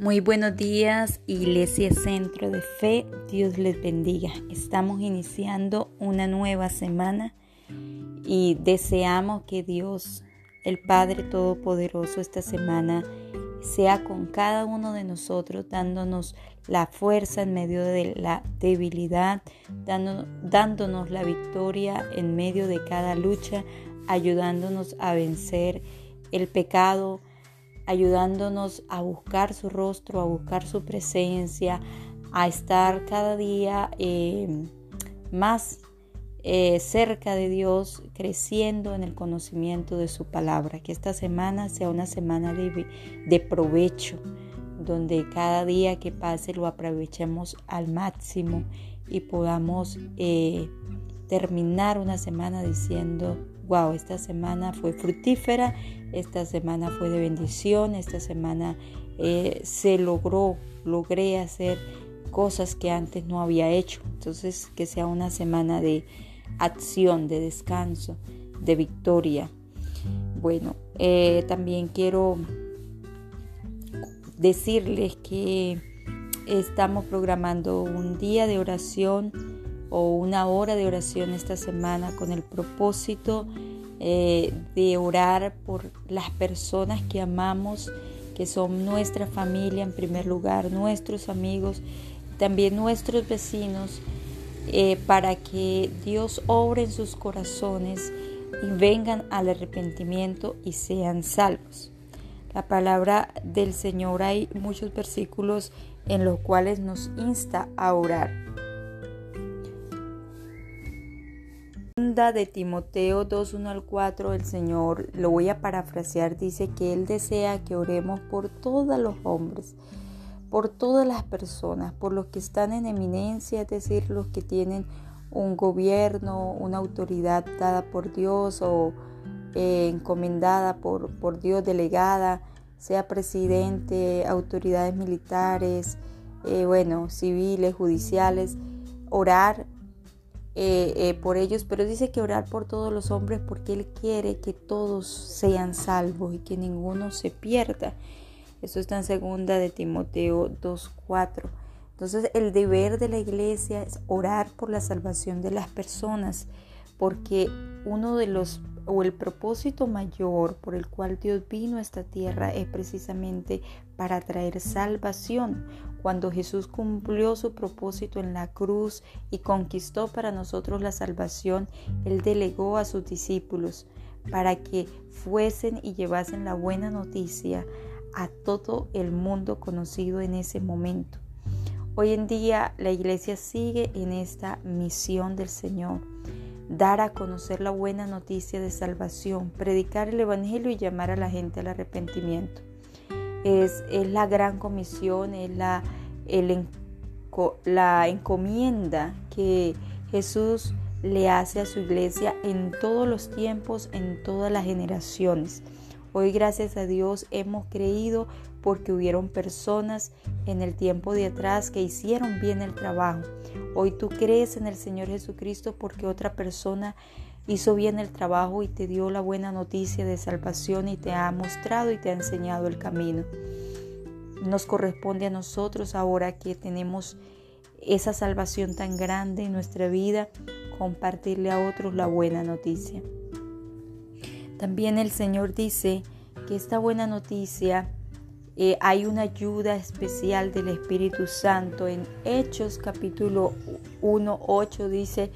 Muy buenos días, Iglesia Centro de Fe. Dios les bendiga. Estamos iniciando una nueva semana y deseamos que Dios, el Padre Todopoderoso, esta semana sea con cada uno de nosotros, dándonos la fuerza en medio de la debilidad, dándonos la victoria en medio de cada lucha, ayudándonos a vencer el pecado, ayudándonos a buscar su rostro, a buscar su presencia, a estar cada día eh, más eh, cerca de Dios, creciendo en el conocimiento de su palabra. Que esta semana sea una semana de, provecho, donde cada día que pase lo aprovechemos al máximo y podamos eh, terminar una semana diciendo, wow, esta semana fue fructífera, esta semana fue de bendición, esta semana eh, se logró, logré hacer cosas que antes no había hecho. Entonces, que sea una semana de acción, de descanso, de victoria. Bueno, eh, también quiero decirles que estamos programando un día de oración o una hora de oración esta semana con el propósito eh, de orar por las personas que amamos, que son nuestra familia en primer lugar, nuestros amigos, también nuestros vecinos, eh, para que Dios obre en sus corazones y vengan al arrepentimiento y sean salvos. La palabra del Señor hay muchos versículos en los cuales nos insta a orar. De Timoteo 2, 1 al 4, el Señor, lo voy a parafrasear, dice que Él desea que oremos por todos los hombres, por todas las personas, por los que están en eminencia, es decir, los que tienen un gobierno, una autoridad dada por Dios o eh, encomendada por, por Dios, delegada, sea presidente, autoridades militares, eh, bueno, civiles, judiciales, orar eh, eh, por ellos, pero dice que orar por todos los hombres porque Él quiere que todos sean salvos y que ninguno se pierda. Eso está en segunda de Timoteo 2.4. Entonces el deber de la iglesia es orar por la salvación de las personas, porque uno de los o el propósito mayor por el cual Dios vino a esta tierra es precisamente para traer salvación. Cuando Jesús cumplió su propósito en la cruz y conquistó para nosotros la salvación, Él delegó a sus discípulos para que fuesen y llevasen la buena noticia a todo el mundo conocido en ese momento. Hoy en día la iglesia sigue en esta misión del Señor dar a conocer la buena noticia de salvación, predicar el Evangelio y llamar a la gente al arrepentimiento. Es, la gran comisión, es la, la encomienda que Jesús le hace a su iglesia en todos los tiempos, en todas las generaciones. Hoy gracias a Dios hemos creído porque hubieron personas en el tiempo de atrás que hicieron bien el trabajo. Hoy tú crees en el Señor Jesucristo porque otra persona hizo bien el trabajo y te dio la buena noticia de salvación y te ha mostrado y te ha enseñado el camino. Nos corresponde a nosotros ahora que tenemos esa salvación tan grande en nuestra vida, compartirle a otros la buena noticia. También el Señor dice que esta buena noticia eh, hay una ayuda especial del Espíritu Santo. En Hechos capítulo 1, 8 dice,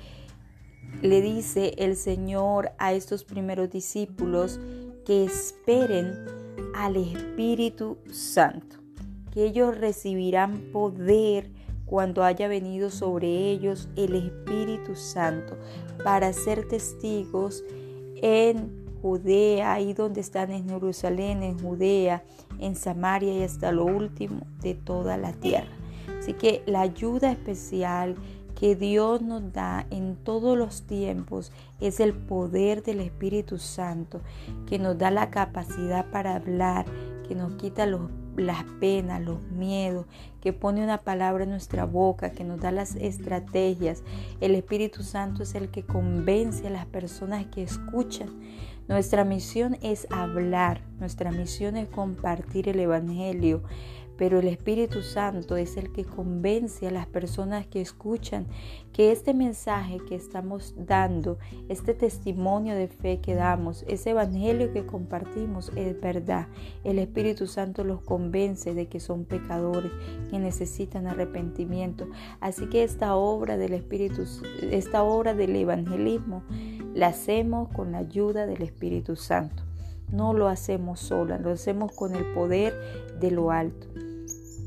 le dice el Señor a estos primeros discípulos que esperen al Espíritu Santo, que ellos recibirán poder cuando haya venido sobre ellos el Espíritu Santo para ser testigos en Judea, ahí donde están en Jerusalén, en Judea, en Samaria y hasta lo último de toda la tierra. Así que la ayuda especial que Dios nos da en todos los tiempos es el poder del Espíritu Santo, que nos da la capacidad para hablar, que nos quita las penas, los miedos, que pone una palabra en nuestra boca, que nos da las estrategias. El Espíritu Santo es el que convence a las personas que escuchan nuestra misión es hablar, nuestra misión es compartir el Evangelio, pero el Espíritu Santo es el que convence a las personas que escuchan que este mensaje que estamos dando, este testimonio de fe que damos, ese evangelio que compartimos es verdad. El Espíritu Santo los convence de que son pecadores, que necesitan arrepentimiento. Así que esta obra del Espíritu, esta obra del evangelismo, la hacemos con la ayuda del Espíritu Santo. No lo hacemos sola, lo hacemos con el poder de lo alto.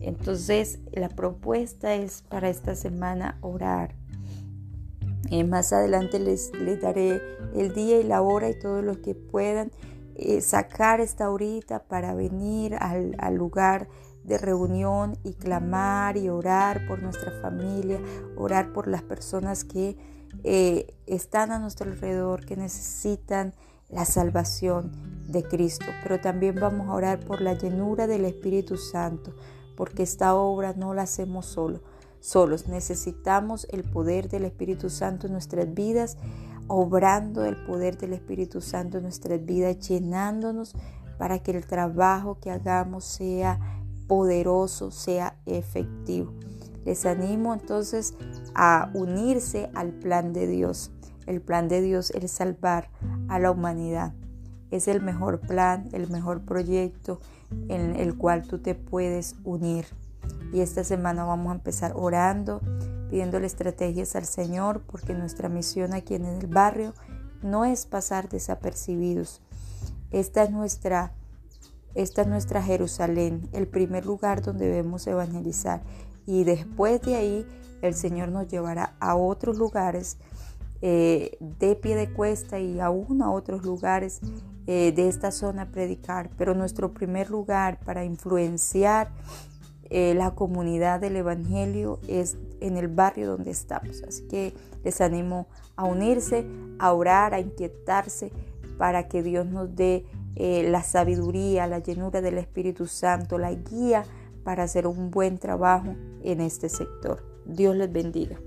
Entonces, la propuesta es para esta semana orar. Eh, más adelante les, daré el día y la hora y todo lo que puedan eh, sacar esta horita para venir al, lugar de reunión y clamar y orar por nuestra familia, orar por las personas que eh, están a nuestro alrededor, que necesitan la salvación de Cristo. Pero también vamos a orar por la llenura del Espíritu Santo, porque esta obra no la hacemos solo, solos. Necesitamos el poder del Espíritu Santo en nuestras vidas, obrando el poder del Espíritu Santo en nuestras vidas, llenándonos para que el trabajo que hagamos sea poderoso, sea efectivo. Les animo entonces a unirse al plan de Dios. El plan de Dios es salvar a la humanidad. Es el mejor plan, el mejor proyecto en el cual tú te puedes unir. Y esta semana vamos a empezar orando, pidiéndole estrategias al Señor, porque nuestra misión aquí en el barrio no es pasar desapercibidos. Esta es nuestra, esta es nuestra Jerusalén, el primer lugar donde debemos evangelizar. Y después de ahí el Señor nos llevará a otros lugares eh, de pie de cuesta y aún a otros lugares eh, de esta zona a predicar. Pero nuestro primer lugar para influenciar eh, la comunidad del Evangelio es en el barrio donde estamos. Así que les animo a unirse, a orar, a inquietarse para que Dios nos dé la sabiduría, la llenura del Espíritu Santo, la guía para hacer un buen trabajo en este sector. Dios les bendiga.